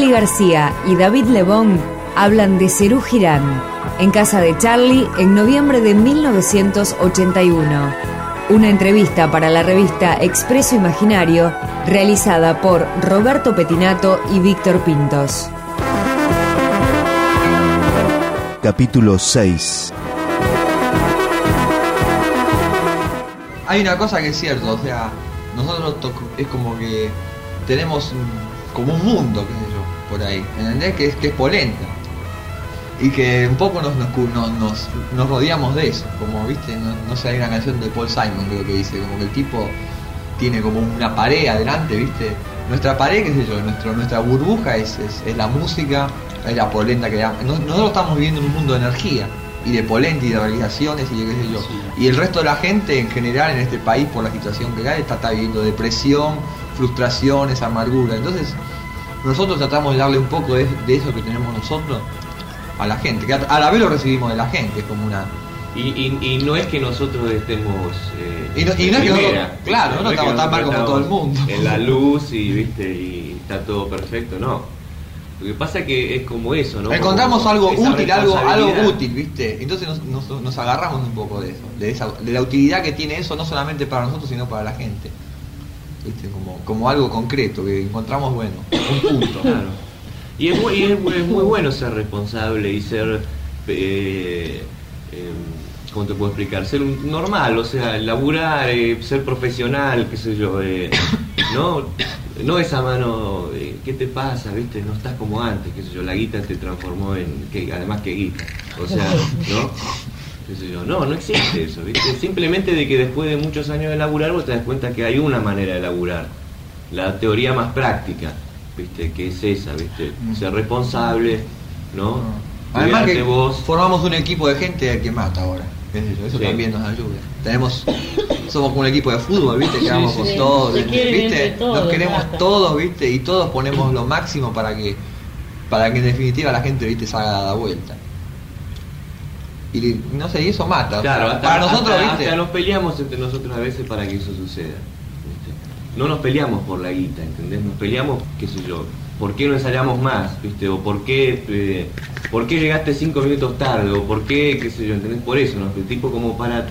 Charlie García y David Lebón hablan de Cerú Girán, en casa de Charlie en noviembre de 1981. Una entrevista para la revista Expreso Imaginario realizada por Roberto Petinato y Víctor Pintos. Capítulo 6 Hay una cosa que es cierto, o sea, nosotros es como que tenemos como un mundo, yo, por ahí, ¿entendés? Que es, que es polenta. Y que un poco nos, nos, nos, rodeamos de eso, como viste, no, sé, hay una canción de Paul Simon creo que dice, como que el tipo tiene como una pared adelante, viste. Nuestra pared, qué sé yo, nuestro, nuestra burbuja es, es la música, es la polenta que da. Nosotros estamos viviendo en un mundo de energía y de polenta y de realizaciones y de qué sé yo. Y el resto de la gente en general en este país por la situación que hay está, está viviendo depresión, frustraciones, amargura. Entonces nosotros tratamos de darle un poco de, eso que tenemos nosotros a la gente, que a, la vez lo recibimos de la gente, es como una... Y, no es que nosotros estemos... Eh, y, no, es que claro, no, estamos tan mal como todo el mundo. En la luz y, ¿viste? y está todo perfecto, no lo que pasa que es como eso, ¿no? Encontramos algo útil, algo, algo útil, ¿viste? Entonces nos, agarramos un poco de eso, de, esa, de la utilidad que tiene eso, no solamente para nosotros, sino para la gente. Como, algo concreto, que encontramos, bueno, un punto. Claro. Y es muy, es muy, bueno ser responsable y ser... Eh, eh, ¿Cómo te puedo explicar? Ser normal, o sea, laburar, eh, ser profesional, qué sé yo, eh, ¿no? no esa mano, ¿qué te pasa? ¿Viste? No estás como antes, qué sé yo, la guita te transformó en, además que guita. O sea, ¿no? Yo? No, no existe eso, ¿viste? Simplemente de que después de muchos años de laburar vos te das cuenta que hay una manera de laburar. La teoría más práctica, ¿viste? Que es esa, ¿viste? Mm. Ser responsable, ¿no? Además que vos... formamos un equipo de gente que mata ahora. Eso también nos ayuda. Tenemos somos como un equipo de fútbol, ¿viste? Que vamos con todos, ¿viste? Nos queremos todos, ¿viste? Y todos ponemos lo máximo para que para que en definitiva la gente, ¿viste? salga a la vuelta. Y no sé, y eso mata. Claro, para nosotros, ¿viste? nos peleamos entre nosotros a veces para que eso suceda. No nos peleamos por la guita, ¿entendés? Nos peleamos, qué sé yo, ¿por qué no ensayamos más? ¿Viste? O por qué, eh, por qué llegaste cinco minutos tarde, o por qué, qué sé yo, ¿entendés? Por eso, ¿no? El tipo como para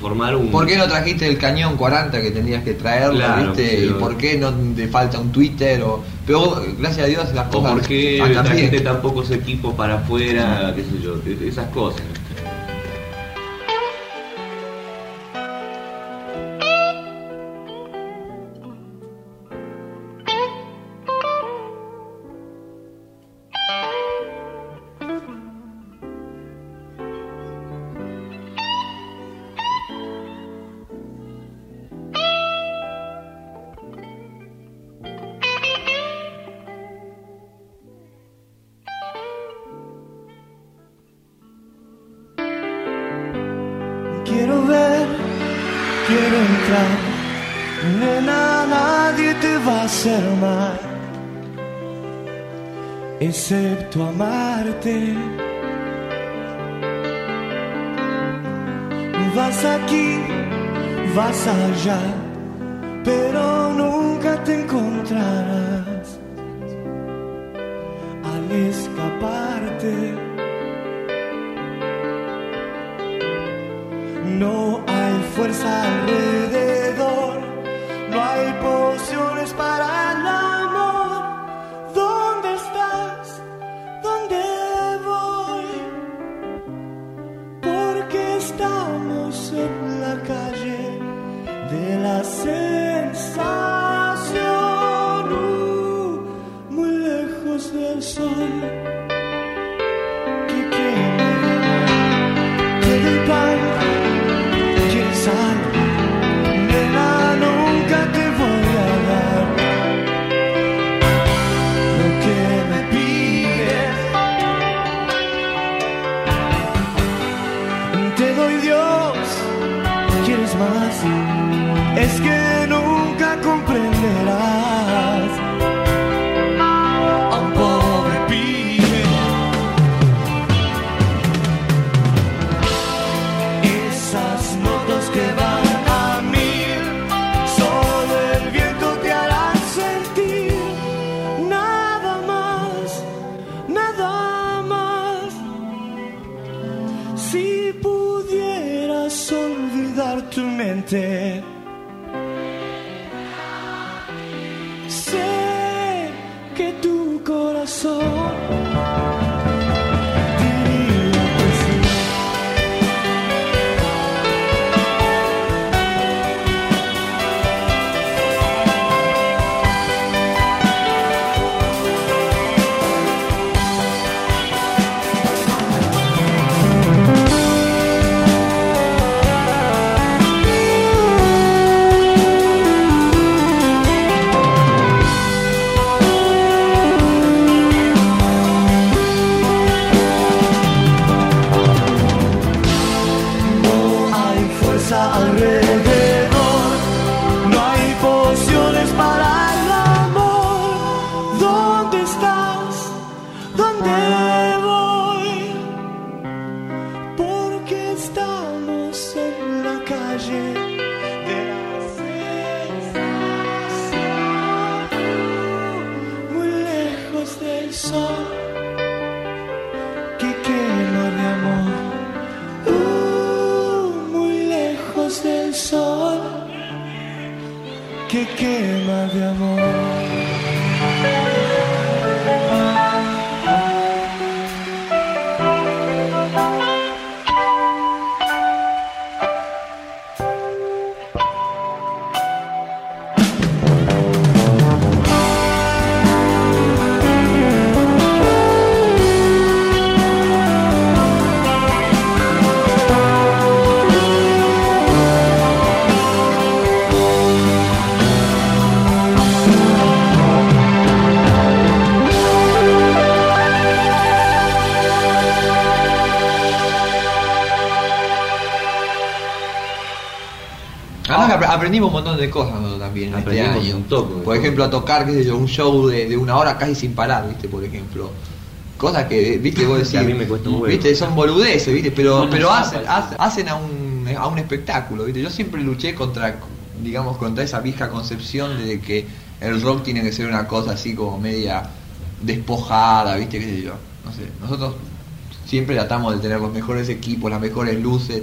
formar un... ¿Por qué no trajiste el cañón 40 que tenías que traerlo, viste? ¿Y por qué no te falta un Twitter? O... Pero gracias a Dios las cosas... O por qué trajiste tan pocos equipos para afuera, qué sé yo, esas cosas. Hacer mal, excepto amarte. Vas aquí, vas allá, pero nunca te encontrarás al escaparte. No hay fuerza alrededor, hay fuerza alrededor, que quema de amor. Aprendimos un montón de cosas nosotros también este Aprendimos año. un toque, Por ejemplo, a tocar, qué sé yo, un show de, de una hora casi sin parar, ¿viste? Por ejemplo. Cosas que, viste, vos decís, Que a mí me cuesta un huevo. viste, son boludeces, viste, pero, Bueno, pero hacen, hacen a un, a un espectáculo, viste. Yo siempre luché contra, digamos, contra esa vieja concepción de que el rock tiene que ser una cosa así como media despojada, viste, qué sé yo. No sé, nosotros siempre tratamos de tener los mejores equipos, las mejores luces.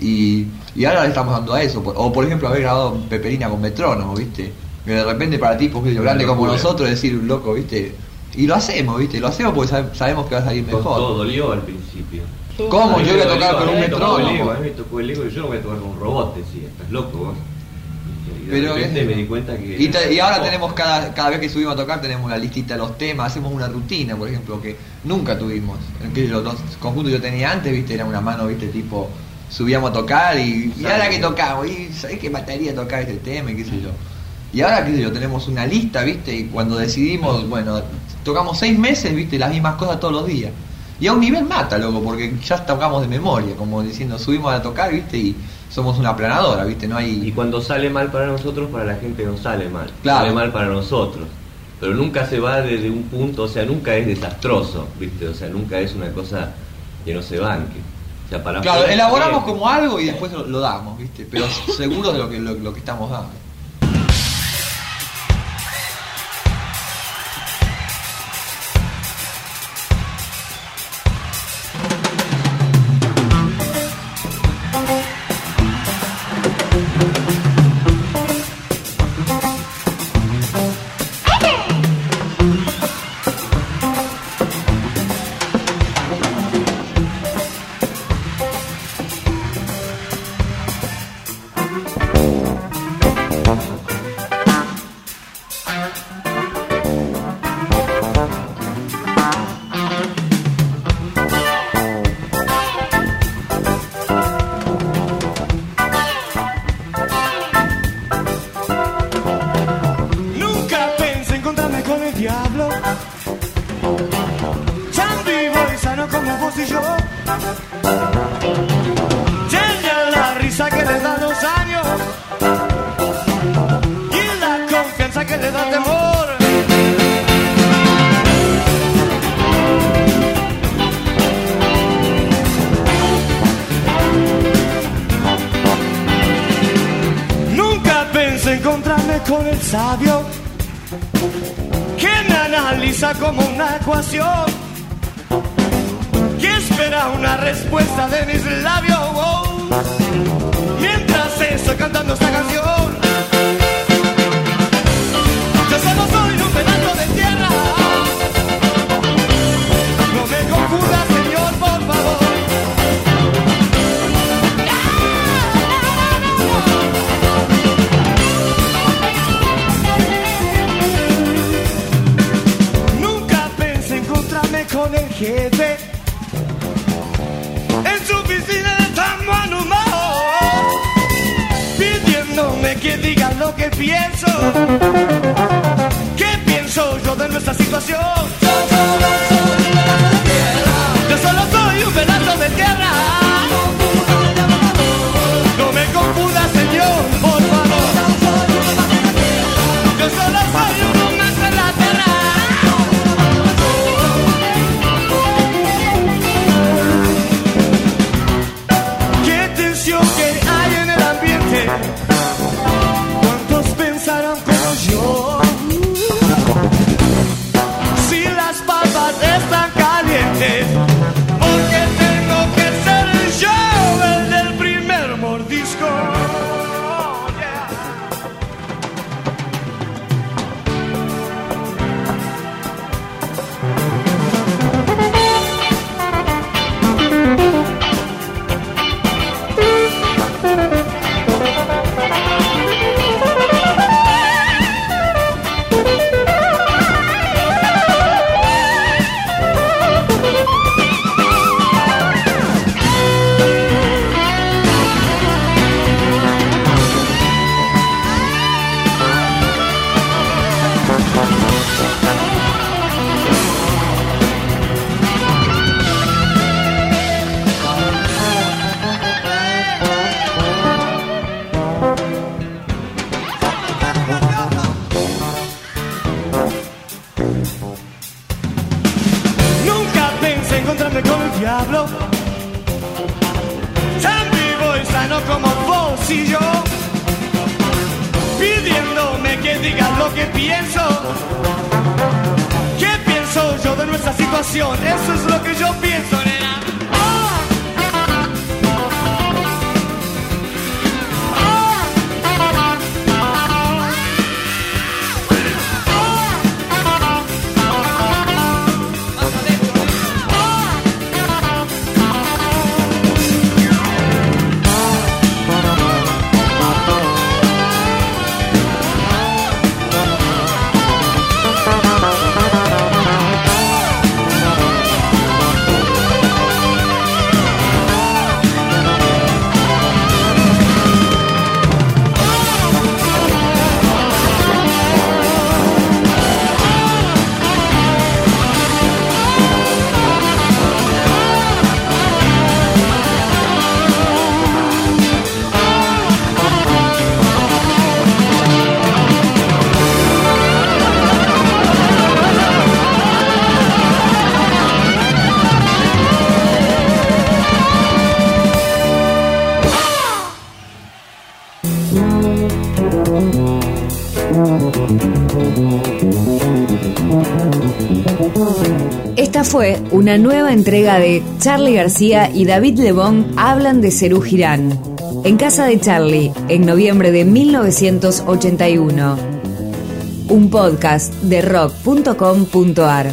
Y, y ahora le estamos dando a eso. O por ejemplo haber grabado Peperina con metrónomo, ¿viste? Que de repente para tipos grandes como nosotros decir, loco, ¿viste? Y lo hacemos, ¿viste? Lo hacemos porque sabe- sabemos que va a salir mejor. todo dolió al principio. ¿Cómo? Yo voy a tocar con a un metrónomo. A mí me tocó el ego y yo no voy a tocar con un robot, decía. Estás loco vos. Y de Pero repente me di cuenta que... Y, te- y ahora Oh, tenemos cada, cada vez que subimos a tocar tenemos una listita de los temas, hacemos una rutina, por ejemplo, que nunca tuvimos. El que los dos conjuntos que yo tenía antes, viste, era una mano, viste, tipo, subíamos a tocar y, y ahora que tocamos, y sabés que mataría tocar este tema y qué sé yo. Y ahora, qué sé yo, tenemos una lista, viste, y cuando decidimos, bueno, tocamos seis meses, viste, las mismas cosas todos los días. Y a un nivel mata, loco, porque ya tocamos de memoria, como diciendo, subimos a tocar, viste, y somos una planadora, viste, no hay... Y cuando sale mal para nosotros, para la gente no sale mal. Claro. Sale mal para nosotros. Pero nunca se va desde un punto, o sea, nunca es desastroso, ¿viste? O sea, nunca es una cosa que no se banque. O sea, para Claro, elaboramos como algo y después lo, lo damos, ¿viste? Pero seguros de lo que, lo, lo que estamos dando. Vos y yo. Tenía la risa que le da los años. Y la confianza que le da temor. Nunca pensé encontrarme con el sabio que me analiza como una ecuación que espera una respuesta de mis labios. Mientras estoy cantando esta canción, yo solo soy un pedazo de tierra. No me confundas, Señor, por favor. Nunca pensé encontrarme con el jefe que diga lo que pienso. ¿Qué pienso yo de nuestra situación? Con el diablo. Tan vivo y sano como vos y yo. Pidiéndome que diga lo que pienso. ¿Qué pienso yo de nuestra situación? Eso es lo que yo pienso, nena Esta fue una nueva entrega de Charlie García y David Lebón hablan de Cerú Girán. En casa de Charlie, en noviembre de 1981. Un podcast de rock.com.ar.